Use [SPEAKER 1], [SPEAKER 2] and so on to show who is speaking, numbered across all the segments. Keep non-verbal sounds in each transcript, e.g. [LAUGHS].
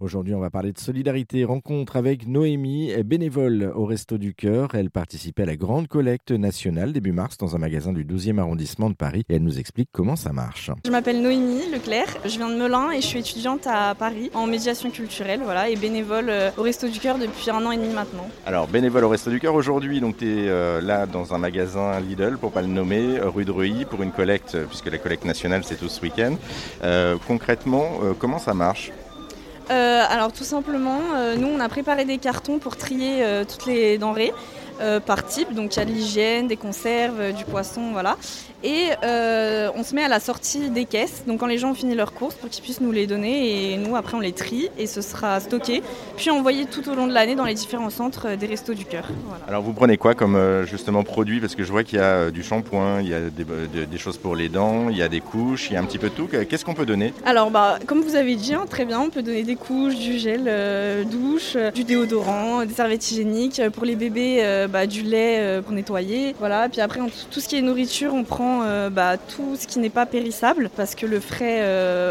[SPEAKER 1] Aujourd'hui, on va parler de solidarité. Rencontre avec Noémie, bénévole au Resto du Cœur. Elle participait à la grande collecte nationale début mars dans un magasin du 12e arrondissement de Paris et elle nous explique comment ça marche.
[SPEAKER 2] Je m'appelle Noémie Leclerc, je viens de Melun et je suis étudiante à Paris en médiation culturelle voilà, et bénévole euh, au Resto du Cœur depuis un an et demi maintenant.
[SPEAKER 1] Alors, bénévole au Resto du Cœur aujourd'hui, donc tu es euh, là dans un magasin Lidl, pour pas le nommer, rue de Reuilly, pour une collecte, puisque la collecte nationale c'est tout ce week-end. Euh, concrètement, comment ça marche?
[SPEAKER 2] euh, alors tout simplement, euh, nous on a préparé des cartons pour trier euh, toutes les denrées. Par type, donc il y a de l'hygiène, des conserves, du poisson, voilà. Et on se met à la sortie des caisses, donc quand les gens ont fini leurs courses, pour qu'ils puissent nous les donner, et nous après on les trie, et ce sera stocké, puis envoyé tout au long de l'année dans les différents centres des restos du cœur.
[SPEAKER 1] Alors vous prenez quoi comme justement produit? Parce que je vois qu'il y a du shampoing, il y a des, choses pour les dents, il y a des couches, il y a un petit peu de tout. Qu'est-ce qu'on peut donner?
[SPEAKER 2] Alors bah, comme vous avez dit, hein, très bien, on peut donner des couches, du gel euh, douche, euh, du déodorant, des serviettes hygiéniques. Pour les bébés, euh, bah, du lait pour nettoyer. Voilà. Puis après, tout ce qui est nourriture, on prend bah, tout ce qui n'est pas périssable parce que le frais,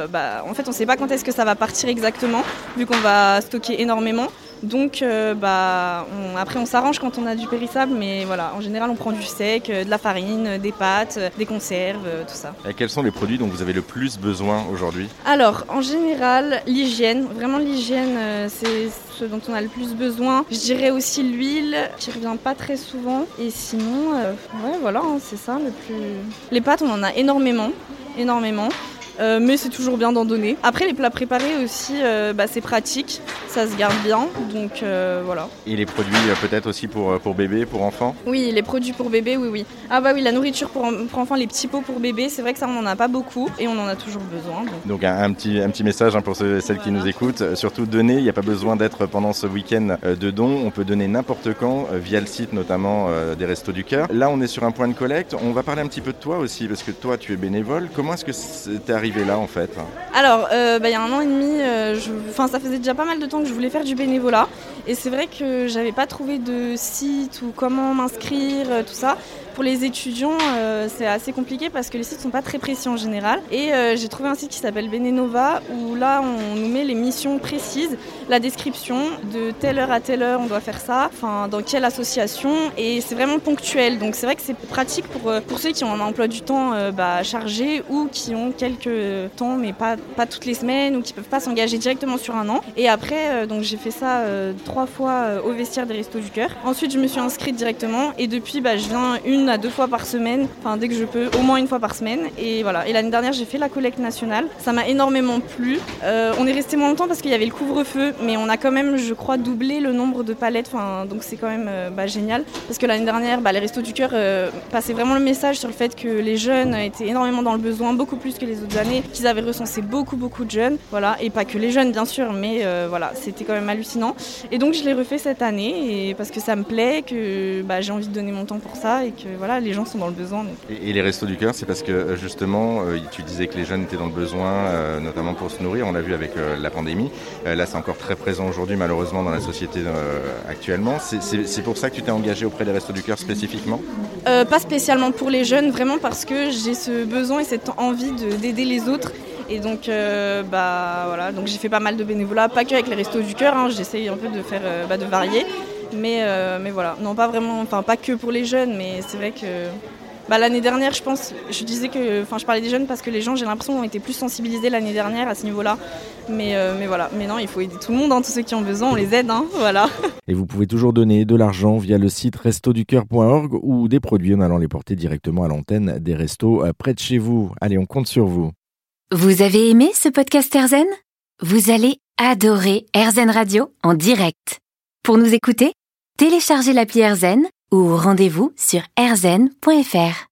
[SPEAKER 2] bah, en fait, on ne sait pas quand est-ce que ça va partir exactement, vu qu'on va stocker énormément. Donc euh, bah, après on s'arrange quand on a du périssable, mais voilà, en général on prend du sec, euh, de la farine, des pâtes, euh, des conserves, tout ça.
[SPEAKER 1] Et quels sont les produits dont vous avez le plus besoin aujourd'hui?
[SPEAKER 2] Alors en général l'hygiène, vraiment l'hygiène c'est ce dont on a le plus besoin. Je dirais aussi l'huile qui revient pas très souvent. Et sinon, ouais voilà, hein, c'est ça le plus. Les pâtes on en a énormément, énormément. Euh, mais c'est toujours bien d'en donner. Après, les plats préparés aussi, euh, bah, c'est pratique, ça se garde bien, donc euh, voilà.
[SPEAKER 1] Et les produits peut-être aussi pour, pour bébé, pour enfants?
[SPEAKER 2] Oui, les produits pour bébé, oui, oui. Ah bah oui, la nourriture pour, pour enfants, les petits pots pour bébé, c'est vrai que ça, on n'en a pas beaucoup et on en a toujours besoin.
[SPEAKER 1] Donc, un, petit, un petit message hein, pour ceux, celles qui nous écoutent, surtout donner, il n'y a pas besoin d'être pendant ce week-end de dons, on peut donner n'importe quand via le site notamment des Restos du Cœur. Là, on est sur un point de collecte, on va parler un petit peu de toi aussi, parce que toi, tu es bénévole. Comment est-ce que c'est là en fait
[SPEAKER 2] Alors, euh, bah, il y a un an et demi, euh, ça faisait déjà pas mal de temps que je voulais faire du bénévolat. Et c'est vrai que j'avais pas trouvé de site ou comment m'inscrire, euh, tout ça. Pour les étudiants, c'est assez compliqué parce que les sites sont pas très précis en général. Et j'ai trouvé un site qui s'appelle Benenova où là on nous met les missions précises, la description de telle heure à telle heure on doit faire ça, enfin dans quelle association et c'est vraiment ponctuel. Donc c'est vrai que c'est pratique pour, pour ceux qui ont un emploi du temps bah, chargé ou qui ont quelques temps, mais pas, pas toutes les semaines, ou qui peuvent pas s'engager directement sur un an. Et après, euh, donc j'ai fait ça euh, trois fois euh, au vestiaire des Restos du Cœur. Ensuite, je me suis inscrite directement, et depuis, bah, je viens une à deux fois par semaine, enfin dès que je peux, au moins une fois par semaine. Et voilà. Et l'année dernière, j'ai fait la collecte nationale. Ça m'a énormément plu. on est resté moins longtemps parce qu'il y avait le couvre-feu, mais on a quand même, je crois, doublé le nombre de palettes. Enfin, donc c'est quand même bah, génial. Parce que l'année dernière, bah, les Restos du Cœur passaient vraiment le message sur le fait que les jeunes étaient énormément dans le besoin, beaucoup plus que les autres années qu'ils avaient recensé beaucoup beaucoup de jeunes, voilà, et pas que les jeunes bien sûr, mais euh, voilà, c'était quand même hallucinant. Et donc je l'ai refait cette année et parce que ça me plaît, que bah, j'ai envie de donner mon temps pour ça et que voilà, les gens sont dans le besoin.
[SPEAKER 1] Et, les restos du cœur, c'est parce que euh, justement, euh, tu disais que les jeunes étaient dans le besoin, notamment pour se nourrir. On l'a vu avec la pandémie. là, c'est encore très présent aujourd'hui, malheureusement, dans la société actuellement. C'est pour ça que tu t'es engagé auprès des restos du cœur spécifiquement?
[SPEAKER 2] Pas spécialement pour les jeunes, vraiment parce que j'ai ce besoin et cette envie d'aider les autres et donc, euh, bah, voilà, donc j'ai fait pas mal de bénévolat, pas que avec les restos du cœur, hein, j'essaye un peu de faire, euh, bah, de varier. Mais, euh, mais voilà, non pas vraiment, enfin pas que pour les jeunes, mais c'est vrai que bah, l'année dernière, je pense, je disais que, enfin je parlais des jeunes parce que les gens, j'ai l'impression, ont été plus sensibilisés l'année dernière à ce niveau-là. Mais, mais voilà, mais non, il faut aider tout le monde, hein, tous ceux qui ont besoin, on les aide, hein, [LAUGHS] voilà.
[SPEAKER 1] Et vous pouvez toujours donner de l'argent via le site restoducœur.org ou des produits en allant les porter directement à l'antenne des restos près de chez vous. Allez, on compte sur vous.
[SPEAKER 3] Vous avez aimé ce podcast Erzen Vous allez adorer Erzen Radio en direct. Pour nous écouter, téléchargez l'appli Erzen ou rendez-vous sur erzen.fr.